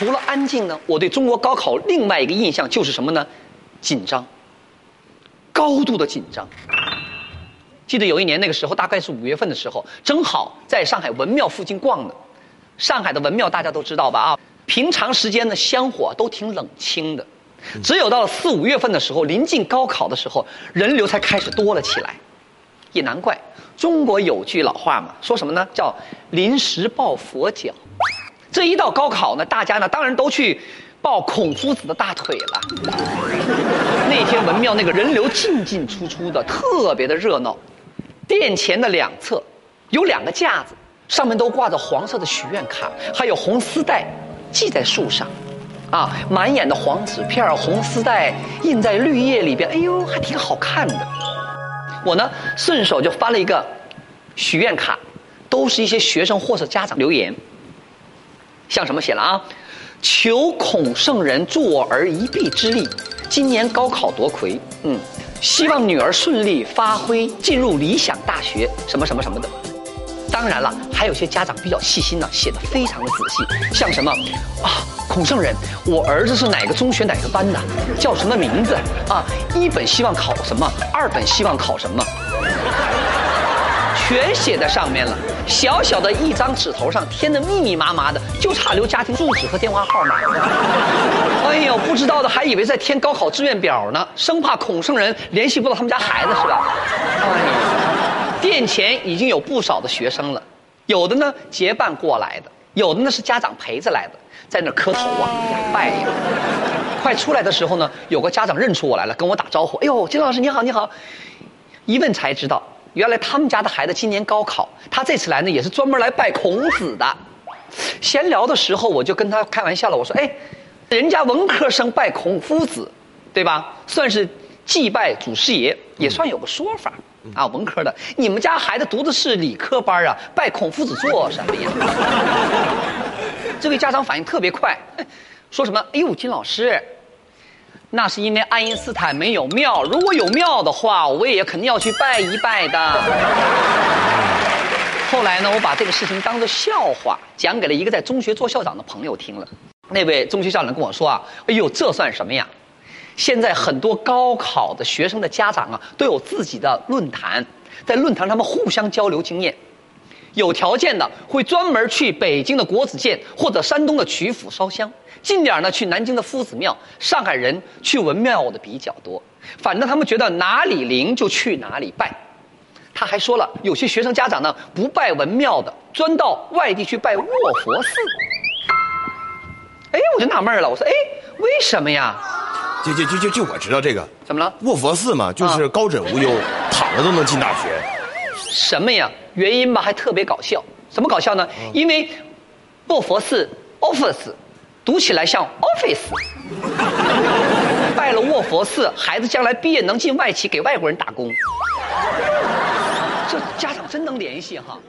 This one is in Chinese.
除了安静呢，我对中国高考另外一个印象就是什么呢？紧张，高度的紧张。记得有一年那个时候，大概是五月份的时候，正好在上海文庙附近逛呢。上海的文庙大家都知道吧？啊，平常时间呢香火都挺冷清的，只有到了四五月份的时候，临近高考的时候，人流才开始多了起来。也难怪，中国有句老话嘛，说什么呢？叫“临时抱佛脚”。这一到高考呢，大家呢当然都去抱孔夫子的大腿了。那天文庙那个人流进进出出的，特别的热闹。殿前的两侧有两个架子，上面都挂着黄色的许愿卡，还有红丝带系在树上，啊，满眼的黄纸片、红丝带印在绿叶里边，哎呦，还挺好看的。我呢，顺手就翻了一个许愿卡，都是一些学生或者家长留言，像什么写了啊，求孔圣人助我儿一臂之力，今年高考夺魁，嗯。希望女儿顺利发挥，进入理想大学，什么什么什么的。当然了，还有些家长比较细心呢，写的非常的仔细，像什么啊，孔圣人，我儿子是哪个中学哪个班的，叫什么名字啊？一本希望考什么，二本希望考什么。全写在上面了，小小的一张纸头上填的密密麻麻的，就差留家庭住址和电话号码了。哎呦，不知道的还以为在填高考志愿表呢，生怕孔圣人联系不到他们家孩子是吧？哎呀，殿前已经有不少的学生了，有的呢结伴过来的，有的呢是家长陪着来的，在那磕头啊拜呀。快出来的时候呢，有个家长认出我来了，跟我打招呼：“哎呦，金老师你好你好。”一问才知道。原来他们家的孩子今年高考，他这次来呢也是专门来拜孔子的。闲聊的时候，我就跟他开玩笑了，我说：“哎，人家文科生拜孔夫子，对吧？算是祭拜祖师爷，也算有个说法啊。文科的，你们家孩子读的是理科班啊，拜孔夫子做什么呀？” 这位家长反应特别快，说什么：“哎呦，金老师。”那是因为爱因斯坦没有庙，如果有庙的话，我也肯定要去拜一拜的。后来呢，我把这个事情当做笑话讲给了一个在中学做校长的朋友听了。那位中学校长跟我说啊：“哎呦，这算什么呀？现在很多高考的学生的家长啊，都有自己的论坛，在论坛他们互相交流经验。有条件的会专门去北京的国子监或者山东的曲阜烧香。”近点呢，去南京的夫子庙；上海人去文庙的比较多。反正他们觉得哪里灵就去哪里拜。他还说了，有些学生家长呢不拜文庙的，专到外地去拜卧佛寺。哎，我就纳闷了，我说，哎，为什么呀？就就就就就我知道这个，怎么了？卧佛寺嘛，就是高枕无忧，躺着都能进大学。什么呀？原因吧，还特别搞笑。什么搞笑呢？因为卧佛寺 office。读起来像 office，拜了卧佛寺，孩子将来毕业能进外企给外国人打工。这家长真能联系哈。